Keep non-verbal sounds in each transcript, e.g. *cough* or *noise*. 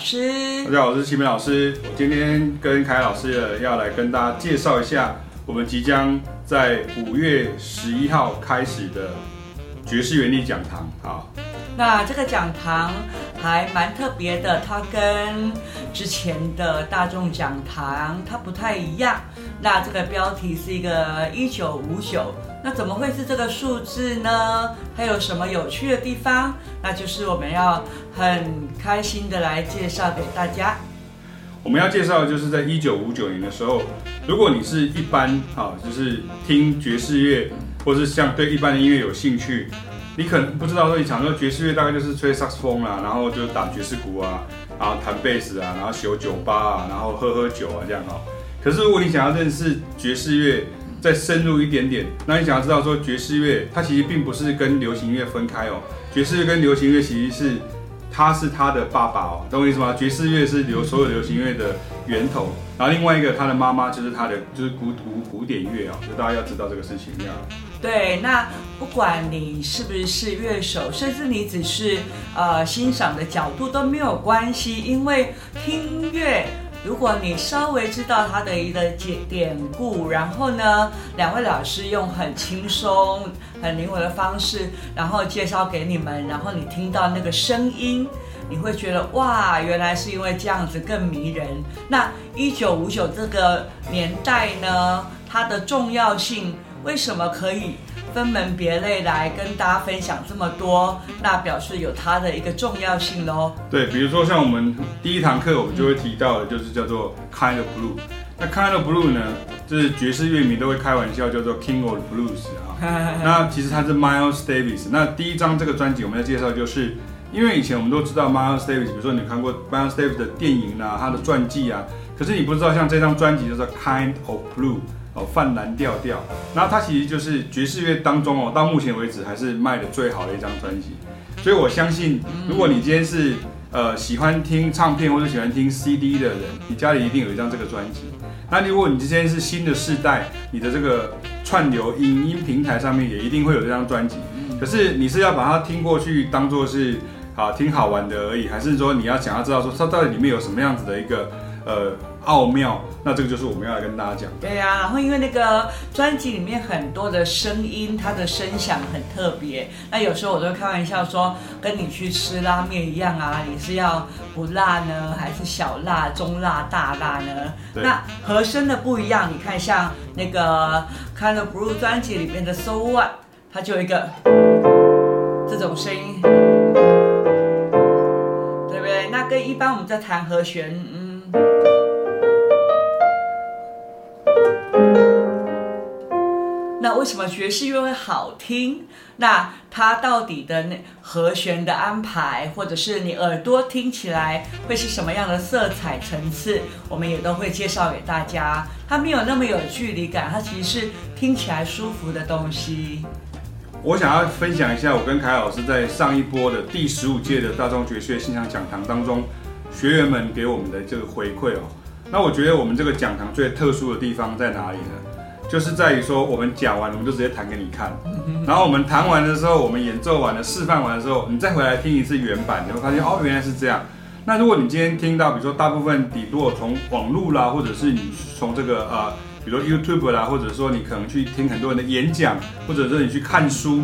师。大家好，我是齐明老师。我今天跟凯老师要来跟大家介绍一下，我们即将在五月十一号开始的爵士原力讲堂。好，那这个讲堂还蛮特别的，它跟之前的大众讲堂它不太一样。那这个标题是一个一九五九，那怎么会是这个数字呢？它有什么有趣的地方？那就是我们要很开心的来介绍给大家。我们要介绍的就是在一九五九年的时候，如果你是一般啊，就是听爵士乐，或是像对一般的音乐有兴趣，你可能不知道说，你想说爵士乐大概就是吹萨克斯风啊，然后就打爵士鼓啊，然后弹贝斯啊，然后修酒吧啊，然后喝喝酒啊这样哈。可是如果你想要认识爵士乐，再深入一点点，那你想要知道说爵士乐它其实并不是跟流行音乐分开哦，爵士乐跟流行乐其实是，它是他的爸爸哦，懂我意思吗？爵士乐是流所有流行乐的源头，然后另外一个他的妈妈就是他的就是古古古典乐哦，所以大家要知道这个事情这样。对，那不管你是不是乐手，甚至你只是呃欣赏的角度都没有关系，因为听乐。如果你稍微知道它的一个典典故，然后呢，两位老师用很轻松、很灵活的方式，然后介绍给你们，然后你听到那个声音，你会觉得哇，原来是因为这样子更迷人。那一九五九这个年代呢，它的重要性为什么可以？分门别类来跟大家分享这么多，那表示有它的一个重要性喽。对，比如说像我们第一堂课，我们就会提到的，就是叫做 Kind of Blue。那 Kind of Blue 呢，就是爵士乐迷都会开玩笑叫做 King of Blues 啊。*laughs* 那其实他是 Miles Davis。那第一张这个专辑我们要介绍，就是因为以前我们都知道 Miles Davis，比如说你看过 Miles Davis 的电影啊，他的传记啊，可是你不知道像这张专辑叫做 Kind of Blue。哦，泛蓝调调，那它其实就是爵士乐当中哦，到目前为止还是卖的最好的一张专辑。所以我相信，如果你今天是呃喜欢听唱片或者喜欢听 CD 的人，你家里一定有一张这个专辑。那如果你今天是新的世代，你的这个串流影音平台上面也一定会有这张专辑。可是你是要把它听过去当做是啊听好玩的而已，还是说你要想要知道说它到底里面有什么样子的一个呃？奥妙，那这个就是我们要来跟大家讲。对呀、啊，然后因为那个专辑里面很多的声音，它的声响很特别。那有时候我都会开玩笑说，跟你去吃拉面一样啊，你是要不辣呢，还是小辣、中辣、大辣呢？对那和声的不一样，你看像那个《Kind of Blue》专辑里面的《So What》，它就有一个这种声音，对不对？那跟一般我们在弹和弦，嗯。为什么爵士乐会好听？那它到底的那和弦的安排，或者是你耳朵听起来会是什么样的色彩层次，我们也都会介绍给大家。它没有那么有距离感，它其实是听起来舒服的东西。我想要分享一下，我跟凯老师在上一波的第十五届的大众爵士乐欣赏讲堂当中，学员们给我们的这个回馈哦。那我觉得我们这个讲堂最特殊的地方在哪里呢？就是在于说，我们讲完，我们就直接弹给你看。然后我们弹完的时候，我们演奏完了，示范完的时候，你再回来听一次原版，你会发现哦，原来是这样。那如果你今天听到，比如说大部分底，如果从网络啦，或者是你从这个呃，比如 YouTube 啦，或者说你可能去听很多人的演讲，或者是你去看书，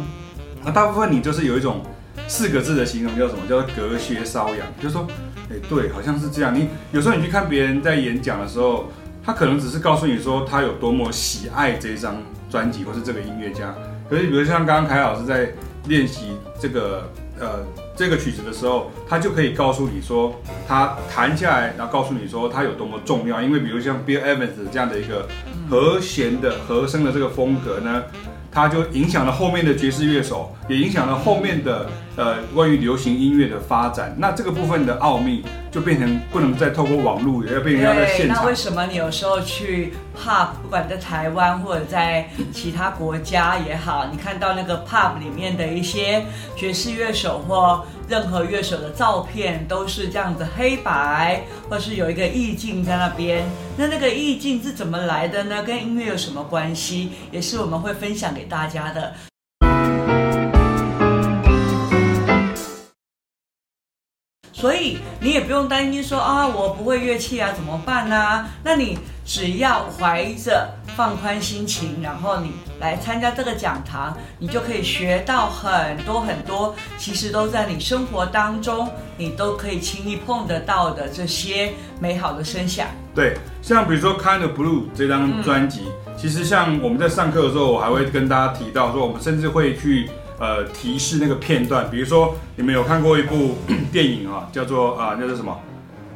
那大部分你就是有一种四个字的形容，叫什么？叫做隔靴搔痒。就是说，哎，对，好像是这样。你有时候你去看别人在演讲的时候。他可能只是告诉你说他有多么喜爱这张专辑或是这个音乐家，可是比如像刚刚凯老师在练习这个呃这个曲子的时候，他就可以告诉你说他弹下来，然后告诉你说他有多么重要，因为比如像 Bill Evans 这样的一个和弦的和声的这个风格呢。它就影响了后面的爵士乐手，也影响了后面的呃关于流行音乐的发展。那这个部分的奥秘就变成不能再透过网络，也要变成要在现场。那为什么你有时候去 pub，不管在台湾或者在其他国家也好，你看到那个 pub 里面的一些爵士乐手或任何乐手的照片，都是这样子黑白，或是有一个意境在那边。那那个意境是怎么来的呢？跟音乐有什么关系？也是我们会分享给大家的。所以你也不用担心说啊，我不会乐器啊，怎么办呢、啊？那你只要怀着放宽心情，然后你来参加这个讲堂，你就可以学到很多很多，其实都在你生活当中，你都可以轻易碰得到的这些美好的声响。对，像比如说《Kind of Blue》这张专辑，嗯、其实像我们在上课的时候，我还会跟大家提到说，我们甚至会去。呃，提示那个片段，比如说你们有看过一部 *clears throat* 电影啊，叫做啊，那是什么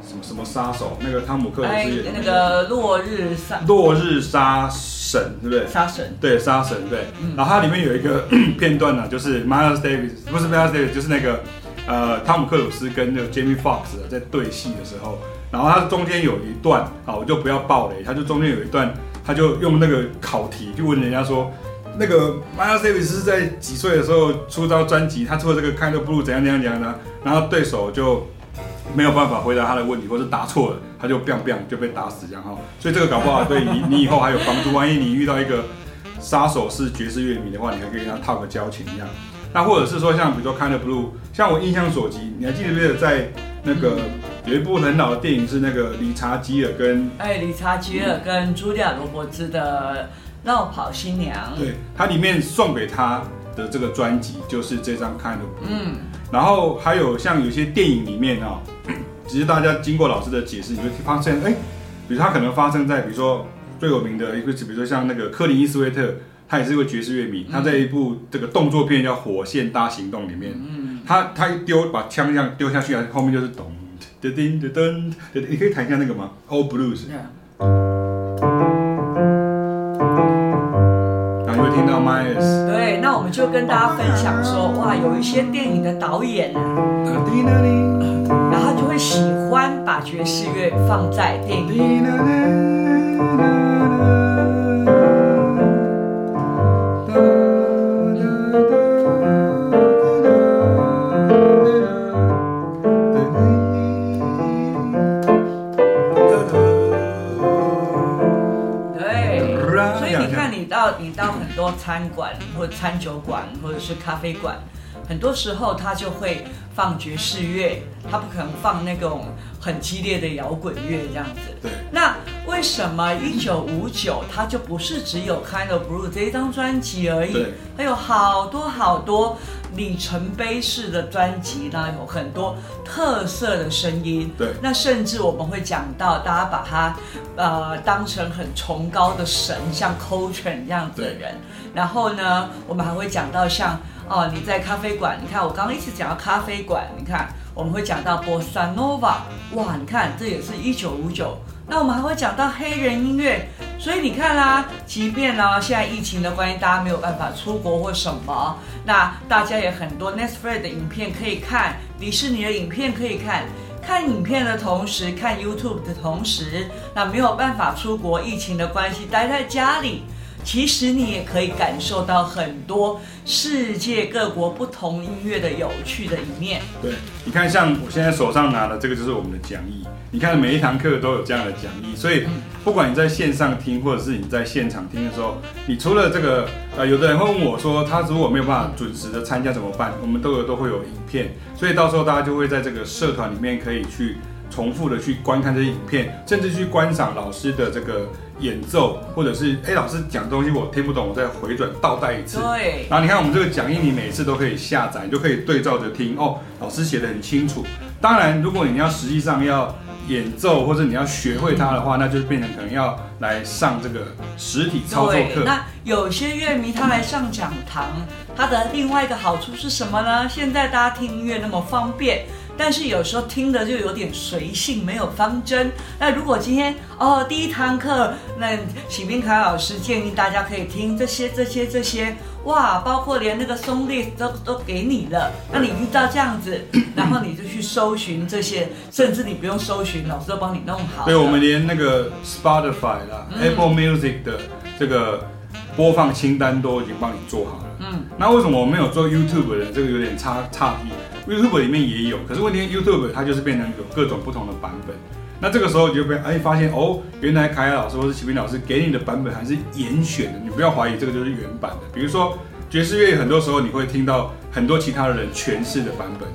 什么什么杀手？那个汤姆克鲁斯演的那个落日杀落日杀神，对不对？杀神对杀神对。嗯、然后它里面有一个 *clears throat* 片段呢，就是 Miles Davis 不是 Miles Davis，就是那个呃汤姆克鲁斯跟那个 Jamie Foxx 在对戏的时候，然后它中间有一段啊，我就不要爆雷，它就中间有一段，他就用那个考题就问人家说。那个 Miles Davis 是在几岁的时候出张专辑？他出了这个 Kind of Blue 怎样怎样怎样呢？然后对手就没有办法回答他的问题，或者答错了，他就 biang biang 就被打死这样哈。所以这个搞不好对你你以后还有帮助。万一你遇到一个杀手是爵士乐迷的话，你还可以跟他套个交情一样。那或者是说像比如说 Kind of Blue，像我印象所及，你还记得不记得在那个有一部很老的电影是那个理查基尔跟哎理查基尔跟茱莉亚罗伯兹的。落跑新娘，对，它里面送给他的这个专辑就是这张 Kind of Blue。嗯，然后还有像有些电影里面啊、哦，*clears throat* 其实大家经过老师的解释，你会发现，哎，比如它可能发生在，比如说最有名的一个，比如说像那个克林伊斯威特，他也是一个爵士乐迷，他在一部这个动作片叫《火线大行动》里面，嗯，他他一丢把枪这样丢下去啊，后面就是咚噔噔噔噔，你可以弹一下那个吗？Old Blues。对，就跟大家分享说，哇，有一些电影的导演呢，然后就会喜欢把爵士乐放在电影里。你到很多餐馆或者餐酒馆或者是咖啡馆，很多时候他就会放爵士乐，他不可能放那种很激烈的摇滚乐这样子。对。那为什么一九五九它就不是只有 Kind of Blue 这一张专辑而已？对。还有好多好多里程碑式的专辑呢，有很多特色的声音。对。那甚至我们会讲到，大家把它呃当成很崇高的神，像 Coltrane 这样子的人。对然后呢，我们还会讲到像哦，你在咖啡馆，你看我刚刚一直讲到咖啡馆，你看。我们会讲到波萨诺瓦，哇，你看这也是一九五九。那我们还会讲到黑人音乐，所以你看啦，即便呢现在疫情的关系，大家没有办法出国或什么，那大家也很多 Netflix 的影片可以看，迪士尼的影片可以看。看影片的同时，看 YouTube 的同时，那没有办法出国，疫情的关系，待在家里。其实你也可以感受到很多世界各国不同音乐的有趣的一面。对，你看，像我现在手上拿的这个就是我们的讲义。你看每一堂课都有这样的讲义，所以不管你在线上听或者是你在现场听的时候，你除了这个，呃，有的人会问我说，他如果没有办法准时的参加怎么办？我们都有都会有影片，所以到时候大家就会在这个社团里面可以去重复的去观看这些影片，甚至去观赏老师的这个。演奏，或者是哎，老师讲东西我听不懂，我再回转倒带一次。对。然后你看我们这个讲义，你每次都可以下载，你就可以对照着听哦。老师写的很清楚。当然，如果你要实际上要演奏或者你要学会它的话，那就变成可能要来上这个实体操作课。那有些乐迷他来上讲堂，他的另外一个好处是什么呢？现在大家听音乐那么方便。但是有时候听的就有点随性，没有方针。那如果今天哦第一堂课，那启明凯老师建议大家可以听这些、这些、这些，哇，包括连那个 song list 都都给你了。那你遇到这样子，*coughs* 然后你就去搜寻这些，甚至你不用搜寻，老师都帮你弄好。对，我们连那个 Spotify 啦、嗯、Apple Music 的这个播放清单都已经帮你做好了。嗯，那为什么我没有做 YouTube 的？这个有点差差异。YouTube 里面也有，可是问题 YouTube 它就是变成有各种不同的版本。那这个时候你就被哎发现哦，原来凯凯老师或是启明老师给你的版本还是严选的，你不要怀疑这个就是原版的。比如说爵士乐，很多时候你会听到很多其他的人诠释的版本。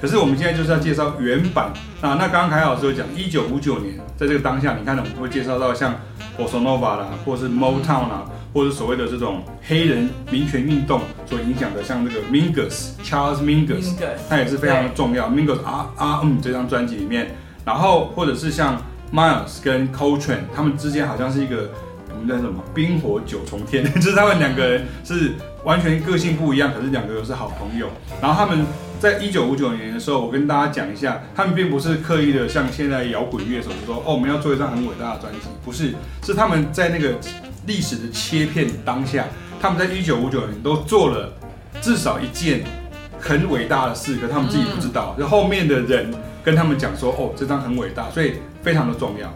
可是我们现在就是要介绍原版啊。那刚刚凯老师有讲，一九五九年在这个当下，你看我们会介绍到像 Bossa Nova 啦，或是 Motown 啦、或者所谓的这种黑人民权运动所影响的，像这个 Mingus Charles Mingus，他也是非常的重要。Mingus R R M 这张专辑里面，然后或者是像 Miles 跟 Coltrane，他们之间好像是一个。我们叫什么？冰火九重天，*laughs* 就是他们两个人是完全个性不一样，可是两个又是好朋友。然后他们在一九五九年的时候，我跟大家讲一下，他们并不是刻意的像现在摇滚乐手说，哦，我们要做一张很伟大的专辑，不是，是他们在那个历史的切片当下，他们在一九五九年都做了至少一件很伟大的事，可他们自己不知道，就后面的人跟他们讲说，哦，这张很伟大，所以非常的重要。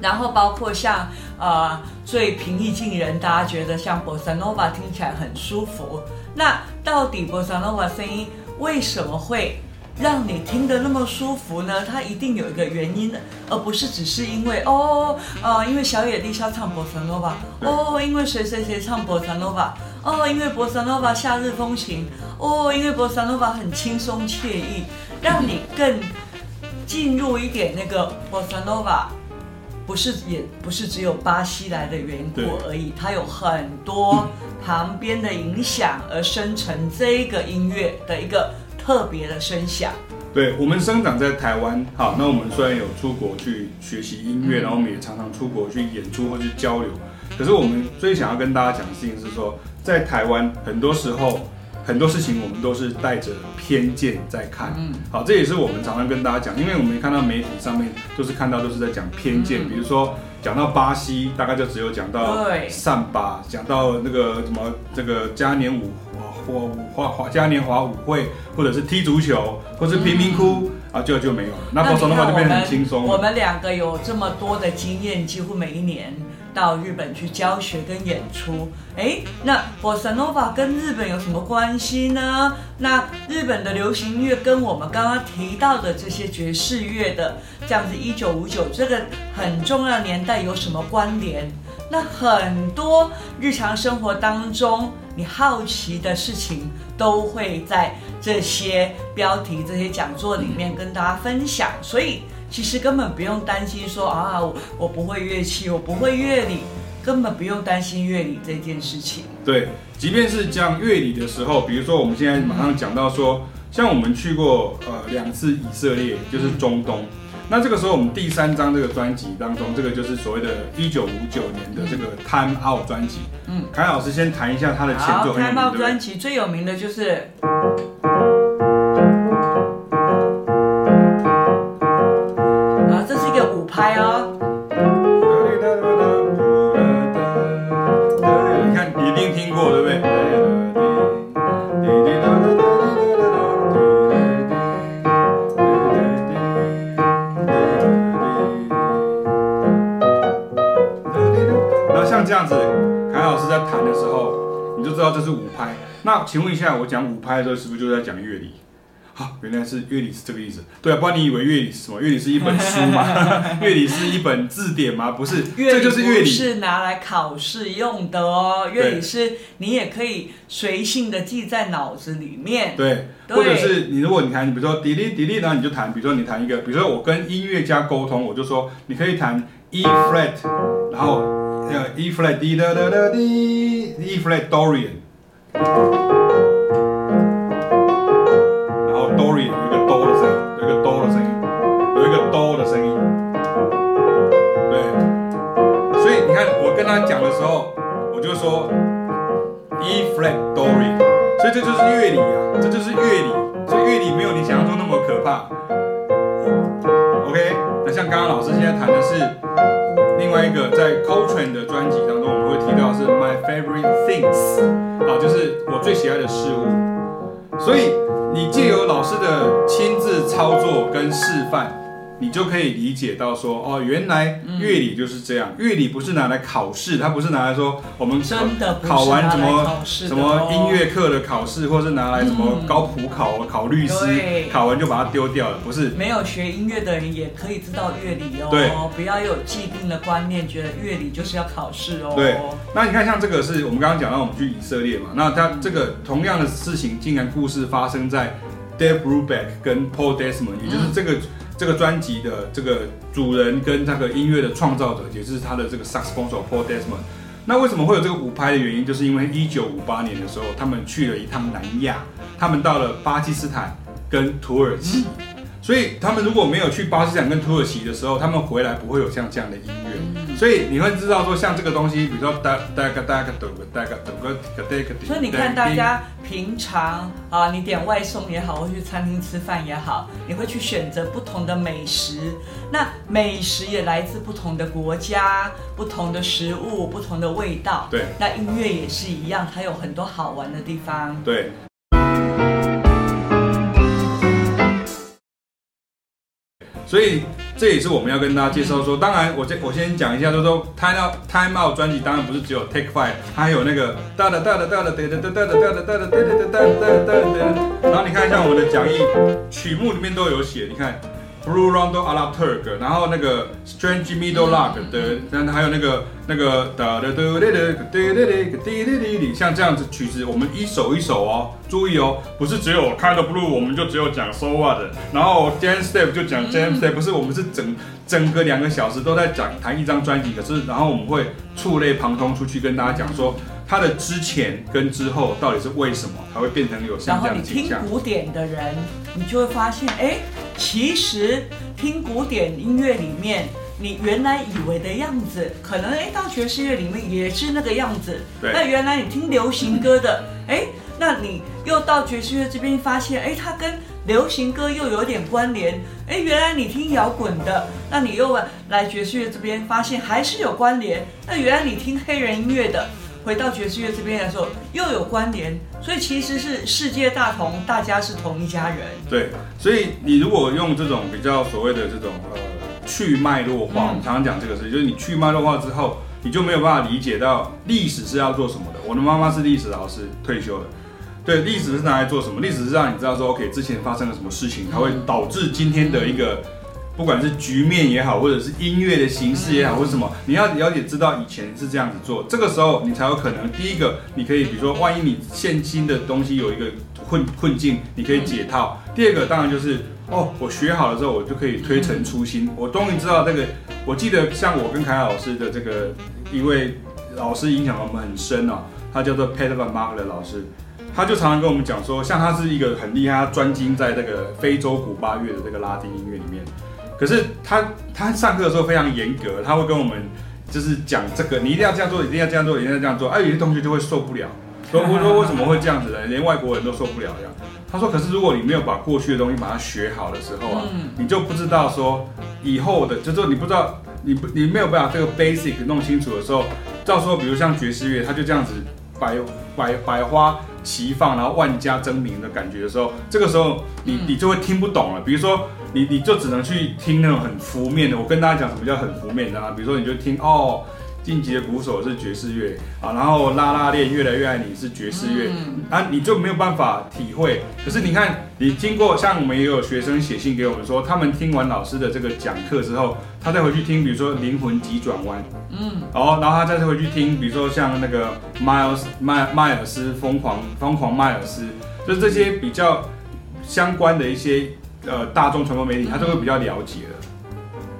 然后包括像呃最平易近人，大家觉得像 Bossa Nova 听起来很舒服。那到底 Bossa Nova 声音为什么会让你听得那么舒服呢？它一定有一个原因的，而不是只是因为哦呃因为小野丽莎唱 Bossa Nova，哦因为谁谁谁唱 Bossa Nova，哦因为 Bossa Nova 夏日风情，哦因为 Bossa Nova 很轻松惬意，让你更进入一点那个 Bossa Nova。不是，也不是只有巴西来的缘故而已，它有很多旁边的影响而生成这个音乐的一个特别的声响。对，我们生长在台湾，好，那我们虽然有出国去学习音乐，然后我们也常常出国去演出或去交流，可是我们最想要跟大家讲的事情是说，在台湾很多时候。很多事情我们都是带着偏见在看，嗯，好，这也是我们常常跟大家讲，因为我们看到媒体上面都是看到都是在讲偏见，比如说讲到巴西，大概就只有讲到桑巴，讲到那个什么这个嘉年舞或华华嘉年华舞会，或者是踢足球，或是贫民窟啊，就就没有了。那波萨诺瓦就变得很轻松。我们两个有这么多的经验，几乎每一年。到日本去教学跟演出，哎，那 Bossa Nova 跟日本有什么关系呢？那日本的流行音乐跟我们刚刚提到的这些爵士乐的这样子一九五九这个很重要的年代有什么关联？那很多日常生活当中你好奇的事情都会在这些标题、这些讲座里面跟大家分享，所以。其实根本不用担心说啊，我我不会乐器，我不会乐理，根本不用担心乐理这件事情。对，即便是讲乐理的时候，比如说我们现在马上讲到说，像我们去过呃两次以色列，就是中东，那这个时候我们第三张这个专辑当中，这个就是所谓的一九五九年的这个 Time Out 专辑。嗯，凯老师先谈一下他的前奏。Time Out 专辑最有名的就是。这样子，凯老师在弹的时候，你就知道这是五拍，那请问一下，我讲五拍的时候是不是就在讲乐理？好、啊，原来是乐理是这个意思。对啊，不然你以为乐理是什么？乐理是一本书吗？*laughs* 乐理是一本字典吗？不是，这就是乐理，是拿来考试用的哦。乐理是你也可以随性的记在脑子里面。对，对或者是你如果你弹，你比如说滴滴滴滴，然后你就弹，比如说你弹一个，比如说我跟音乐家沟通，我就说你可以弹 E flat，然后 Yeah, E flat D da da da D, E flat Dorian. Things。啊，就是我最喜爱的事物，所以你借由老师的亲自操作跟示范。你就可以理解到说，哦，原来乐理就是这样。乐理不是拿来考试，它不是拿来说我们真的考完什么什么音乐课的考试，或是拿来什么高普考考律师，考完就把它丢掉了，不是。没有学音乐的人也可以知道乐理哦。对，不要有既定的观念，觉得乐理就是要考试哦。对。那你看，像这个是我们刚刚讲到我们去以色列嘛，那它这个同样的事情，竟然故事发生在。Dave Brubeck 跟 Paul Desmond，也就是这个、嗯、这个专辑的这个主人跟那个音乐的创造者，也就是他的这个萨克斯风手 Paul Desmond。那为什么会有这个五拍的原因，就是因为一九五八年的时候，他们去了一趟南亚，他们到了巴基斯坦跟土耳其。所以他们如果没有去巴基斯坦跟土耳其的时候，他们回来不会有像这样的音乐。所以你会知道说，像这个东西，比如说哒哒个哒个哒个哒个哒个哒个。所以你看，大家平常啊，你点外送也好，或去餐厅吃饭也好，你会去选择不同的美食。那美食也来自不同的国家，不同的食物，不同的味道。对。那音乐也是一样，它有很多好玩的地方。对。所以这也是我们要跟大家介绍说，当然我先我先讲一下，就说 Time Out Time Out 专辑当然不是只有 Take Five，它还有那个哒哒哒哒哒哒哒哒哒哒哒哒哒哒哒哒哒哒哒，然后你看一下我们的讲义曲目里面都有写，你看。Blue Round of a la Turk，然后那个 Strange Middle Lock 的，然后还有那个那个像这样子曲子，我们一首一首哦，注意哦，不是只有 Kind of Blue，我们就只有讲 solo 的，然后 James Steph 就讲 James Steph，不是，我们是整整个两个小时都在讲弹一张专辑，可是然后我们会触类旁通出去跟大家讲说，他的之前跟之后到底是为什么才会变成有。然后你听古典的人，你就会发现，哎。其实听古典音乐里面，你原来以为的样子，可能哎到爵士乐里面也是那个样子。对。那原来你听流行歌的，哎，那你又到爵士乐这边发现，哎，它跟流行歌又有点关联。哎，原来你听摇滚的，那你又来爵士乐这边发现还是有关联。那原来你听黑人音乐的。回到爵士乐这边来说，又有关联，所以其实是世界大同，大家是同一家人。对，所以你如果用这种比较所谓的这种呃去脉络化，我们常常讲这个事，就是你去脉络化之后，你就没有办法理解到历史是要做什么的。我的妈妈是历史老师，退休的。对，历史是拿来做什么？历史是让你知道说，OK，之前发生了什么事情，它会导致今天的一个。不管是局面也好，或者是音乐的形式也好，或者什么，你要了解知道以前是这样子做，这个时候你才有可能。第一个，你可以比如说，万一你现今的东西有一个困困境，你可以解套。第二个，当然就是哦，我学好了之后，我就可以推陈出新。我终于知道这个，我记得像我跟凯老师的这个一位老师影响我们很深哦，他叫做 Peter Van 的老师，他就常常跟我们讲说，像他是一个很厉害，他专精在这个非洲古巴乐的这个拉丁音乐里面。可是他他上课的时候非常严格，他会跟我们就是讲这个，你一定要这样做，一定要这样做，一定要这样做。哎、啊，有些同学就会受不了，说我说为什么会这样子呢？连外国人都受不了呀。他说，可是如果你没有把过去的东西把它学好的时候啊，你就不知道说以后的，就是说你不知道你不你没有办法这个 basic 弄清楚的时候，到时候比如像爵士乐，他就这样子百百百花齐放，然后万家争鸣的感觉的时候，这个时候你你就会听不懂了。比如说。你你就只能去听那种很浮面的。我跟大家讲什么叫很浮面的啊？比如说你就听哦，晋级的鼓手是爵士乐啊，然后拉拉链越来越爱你是爵士乐、嗯、啊，你就没有办法体会。可是你看，你经过像我们也有学生写信给我们说，他们听完老师的这个讲课之后，他再回去听，比如说灵魂急转弯，嗯，哦，然后他再回去听，比如说像那个迈尔斯迈迈尔斯疯狂疯狂迈尔斯，就是这些比较相关的一些。呃，大众传播媒体他都会比较了解了，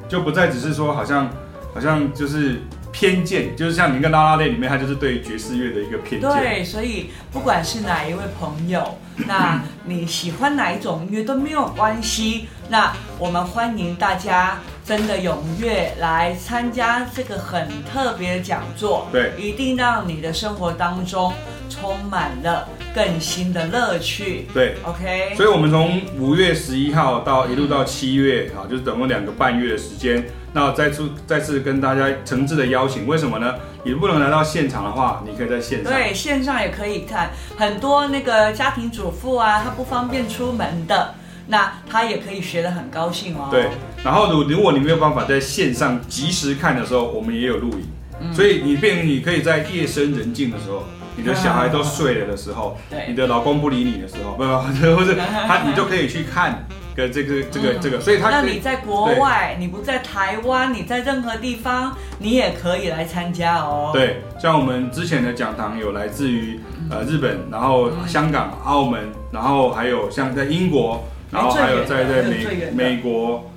就不再只是说好像好像就是偏见，就是像您跟拉拉链里面，他就是对爵士乐的一个偏见。对，所以不管是哪一位朋友，那你喜欢哪一种音乐都没有关系。那我们欢迎大家真的踊跃来参加这个很特别的讲座。对，一定让你的生活当中充满了。更新的乐趣，对，OK，所以，我们从五月十一号到一路到七月，啊，就是等了两个半月的时间。那再次再次跟大家诚挚的邀请，为什么呢？你不能来到现场的话，你可以在线上，对，线上也可以看。很多那个家庭主妇啊，她不方便出门的，那他也可以学得很高兴哦。对，然后如如果你没有办法在线上及时看的时候，我们也有录影，嗯，所以你变成你可以在夜深人静的时候。你的小孩都睡了的时候，对，你的老公不理你的时候，不不，*laughs* 或者他，*laughs* 你就可以去看跟这个这个这个，所以他。那你在国外，你不在台湾，你在任何地方，你也可以来参加哦。对，像我们之前的讲堂有来自于呃日本，然后香港、澳门，然后还有像在英国，然后还有在在美美国。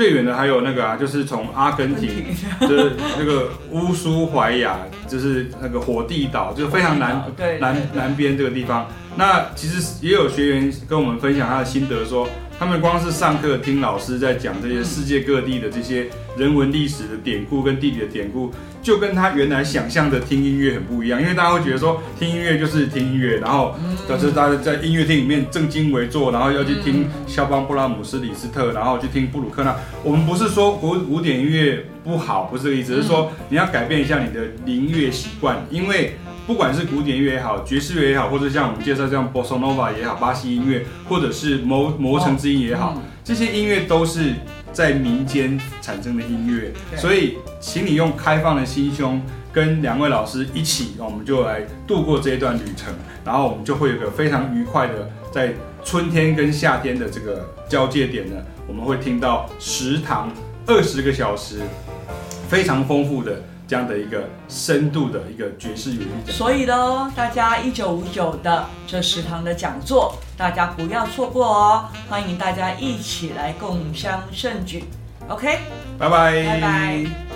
最远的还有那个啊，就是从阿根廷，就是那个乌苏怀亚，就是那个火地岛，就是非常南南南边这个地方。那其实也有学员跟我们分享他的心得说。他们光是上课听老师在讲这些世界各地的这些人文历史的典故跟地理的典故，就跟他原来想象的听音乐很不一样。因为大家会觉得说听音乐就是听音乐，然后就是大家在音乐厅里面正襟危坐，然后要去听肖邦、布拉姆斯、李斯特，然后去听布鲁克纳。我们不是说古古典音乐不好，不是这个意思，是说你要改变一下你的音乐习惯，因为。不管是古典乐也好，爵士乐也好，或者像我们介绍这样 Bossa Nova 也好，巴西音乐，或者是磨磨城之音也好，这些音乐都是在民间产生的音乐。所以，请你用开放的心胸，跟两位老师一起，我们就来度过这一段旅程。然后，我们就会有个非常愉快的，在春天跟夏天的这个交界点呢，我们会听到食堂二十个小时，非常丰富的。这样的一个深度的一个爵士乐讲，所以呢，大家一九五九的这食堂的讲座，大家不要错过哦！欢迎大家一起来共襄盛举，OK，拜拜，拜拜。